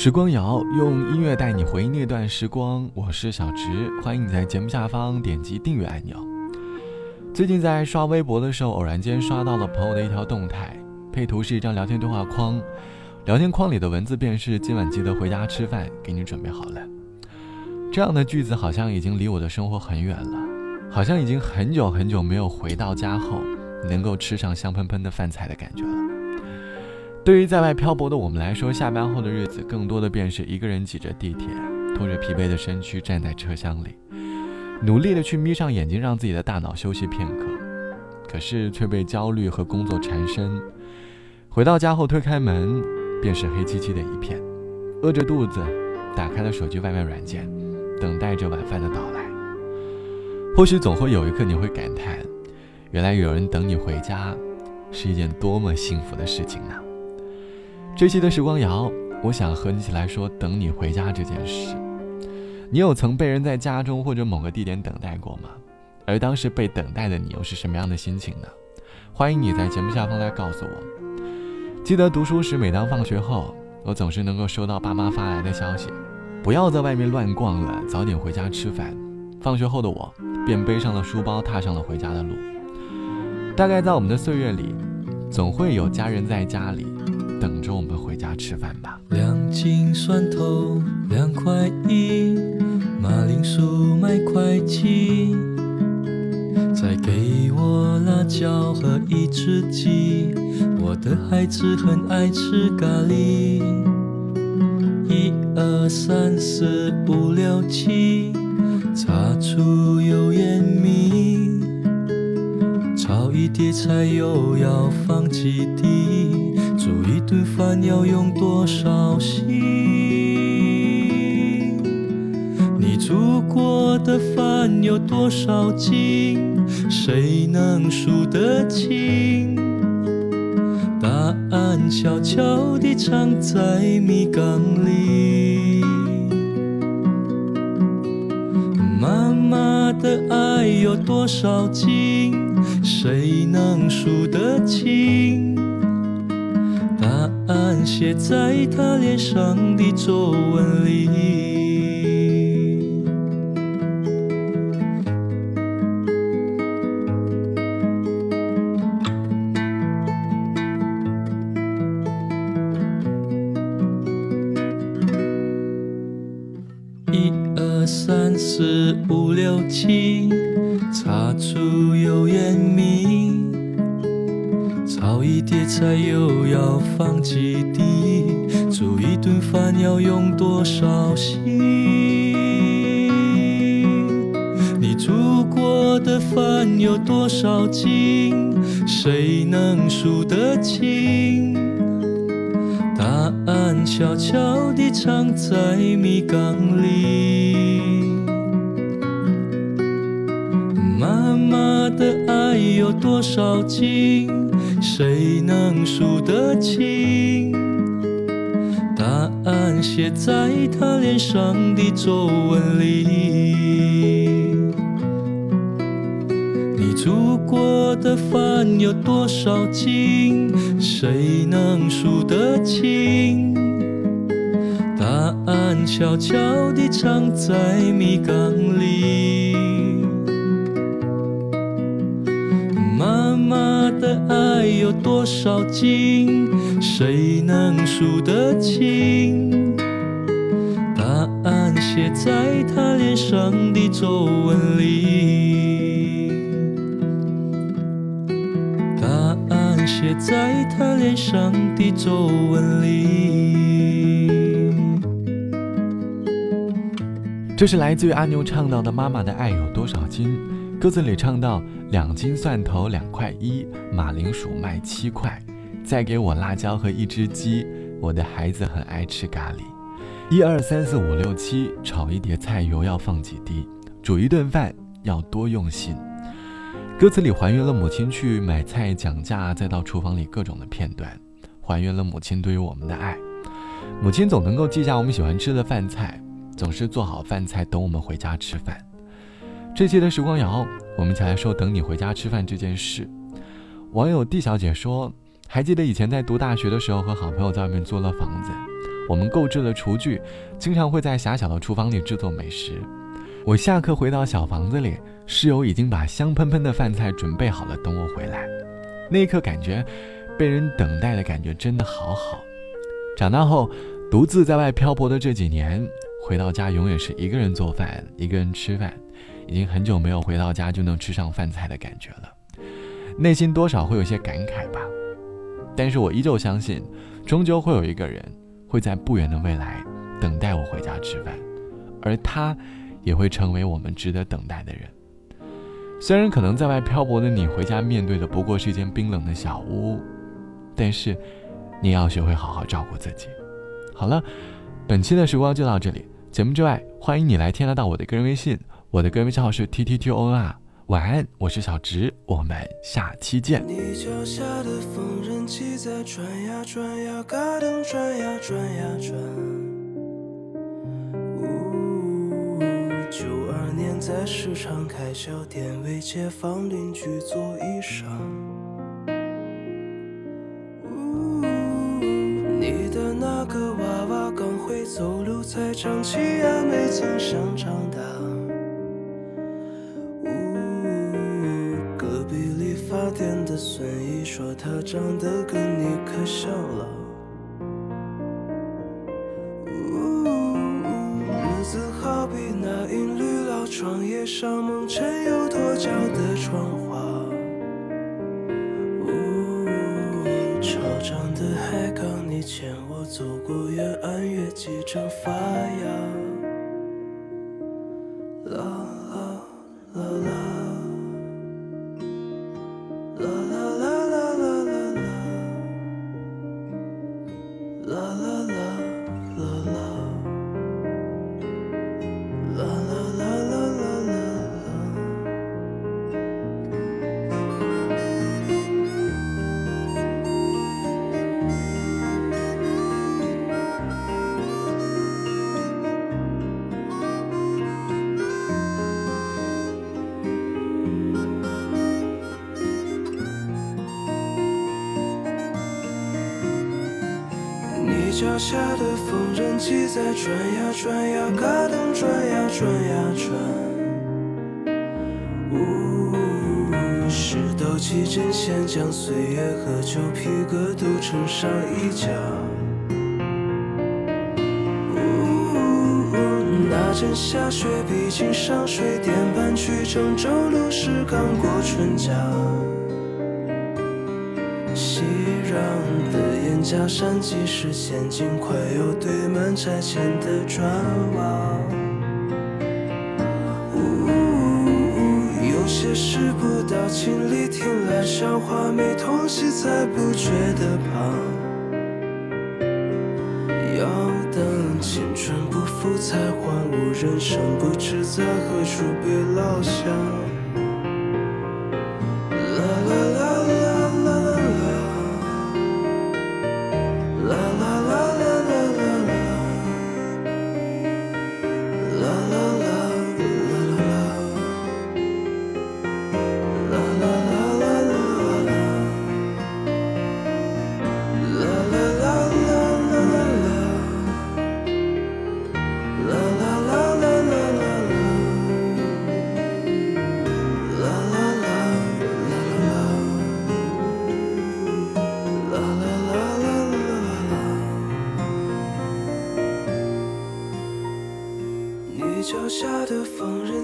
时光谣用音乐带你回忆那段时光，我是小直，欢迎你在节目下方点击订阅按钮。最近在刷微博的时候，偶然间刷到了朋友的一条动态，配图是一张聊天对话框，聊天框里的文字便是“今晚记得回家吃饭，给你准备好了”。这样的句子好像已经离我的生活很远了，好像已经很久很久没有回到家后能够吃上香喷喷的饭菜的感觉了。对于在外漂泊的我们来说，下班后的日子更多的便是一个人挤着地铁，拖着疲惫的身躯站在车厢里，努力的去眯上眼睛，让自己的大脑休息片刻，可是却被焦虑和工作缠身。回到家后推开门，便是黑漆漆的一片，饿着肚子，打开了手机外卖软件，等待着晚饭的到来。或许总会有一刻你会感叹，原来有人等你回家，是一件多么幸福的事情呢？这期的时光谣，我想和你一起来说等你回家这件事。你有曾被人在家中或者某个地点等待过吗？而当时被等待的你又是什么样的心情呢？欢迎你在节目下方来告诉我。记得读书时，每当放学后，我总是能够收到爸妈发来的消息：不要在外面乱逛了，早点回家吃饭。放学后的我，便背上了书包，踏上了回家的路。大概在我们的岁月里，总会有家人在家里。等着我们回家吃饭吧。两斤蒜头两块一，马铃薯买块七，再给我辣椒和一只鸡。我的孩子很爱吃咖喱。一二三四五六七，擦出油烟米，炒一碟菜又要放几滴。一顿饭要用多少心？你煮过的饭有多少斤？谁能数得清？答案悄悄地藏在米缸里。妈妈的爱有多少斤？谁能数得清？写在他脸上的皱纹里。一二三四五六七，擦出菜又要放几滴？煮一顿饭要用多少心？你煮过的饭有多少斤？谁能数得清？答案悄悄地藏在米缸里。妈妈的爱有多少斤？谁能数得清？答案写在他脸上的皱纹里。你煮过的饭有多少斤？谁能数得清？答案悄悄地藏在米缸里。的爱有多少斤？谁能数得清？答案写在他脸上的皱纹里。答案写在他脸上的皱纹里。这是来自于阿牛唱到的《妈妈的爱有多少斤》。歌词里唱到：“两斤蒜头两块一，马铃薯卖七块，再给我辣椒和一只鸡。我的孩子很爱吃咖喱。一二三四五六七，炒一碟菜油要放几滴？煮一顿饭要多用心。”歌词里还原了母亲去买菜讲价，再到厨房里各种的片段，还原了母亲对于我们的爱。母亲总能够记下我们喜欢吃的饭菜，总是做好饭菜等我们回家吃饭。这期的时光谣，我们一起来说等你回家吃饭这件事。网友 D 小姐说：“还记得以前在读大学的时候，和好朋友在外面租了房子，我们购置了厨具，经常会在狭小的厨房里制作美食。我下课回到小房子里，室友已经把香喷喷的饭菜准备好了，等我回来。那一刻，感觉被人等待的感觉真的好好。长大后，独自在外漂泊的这几年，回到家永远是一个人做饭，一个人吃饭，已经很久没有回到家就能吃上饭菜的感觉了。内心多少会有些感慨吧，但是我依旧相信，终究会有一个人会在不远的未来等待我回家吃饭，而他。也会成为我们值得等待的人。虽然可能在外漂泊的你回家面对的不过是一间冰冷的小屋，但是你要学会好好照顾自己。好了，本期的时光就到这里。节目之外，欢迎你来添加到我的个人微信，我的个人微信号是 t t t o n r。晚安，我是小直，我们下期见。在市场开小店，为街坊邻居做衣裳。你的那个娃娃刚会走路，才长齐牙，没曾想长大。说，她长得跟你可像了。日子好比那阴绿老。窗叶上蒙尘又脱胶的窗花，潮涨的海港，你牵我走过远岸，月季正发芽。脚下的缝纫机在转呀转呀，嘎噔转呀转呀转。呜，石头起针线将岁月和旧皮革都缝上衣架。呜，那阵下雪，毕竟上水电搬去郑州路是刚过春假。假山，即使陷进快有堆满拆迁的砖瓦。有些事不到亲历，听来笑话，没痛惜才不觉得怕。要等青春不复才还悟，人生不知在何处被落下。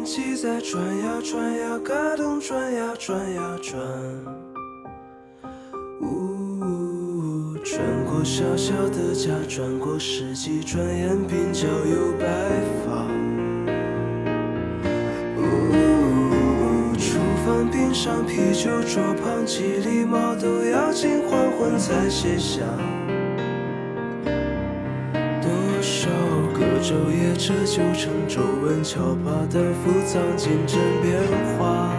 机在转呀转呀，嘎噔转呀转呀转。呜，转过小小的家，转过世纪，转眼鬓角有白发。呜，厨房边上啤酒桌旁，几粒毛豆要经黄昏才卸下。昼夜这就成皱纹敲打的浮藏金针变化。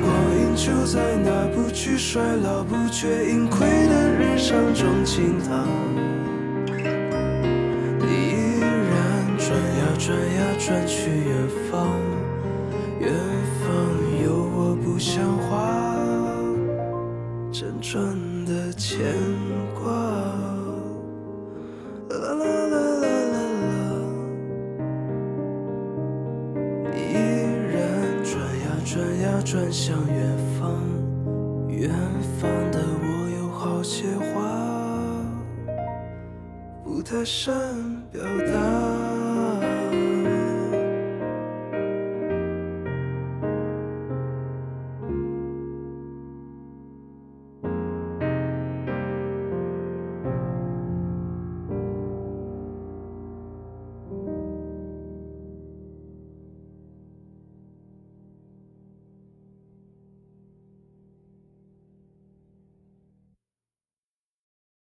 光阴就在那不惧衰老、不觉盈亏的日常中倾淌。你依然转呀转呀转去远方，远方有我不像话辗。转的牵转呀转向远方，远方的我有好些话，不太善表达。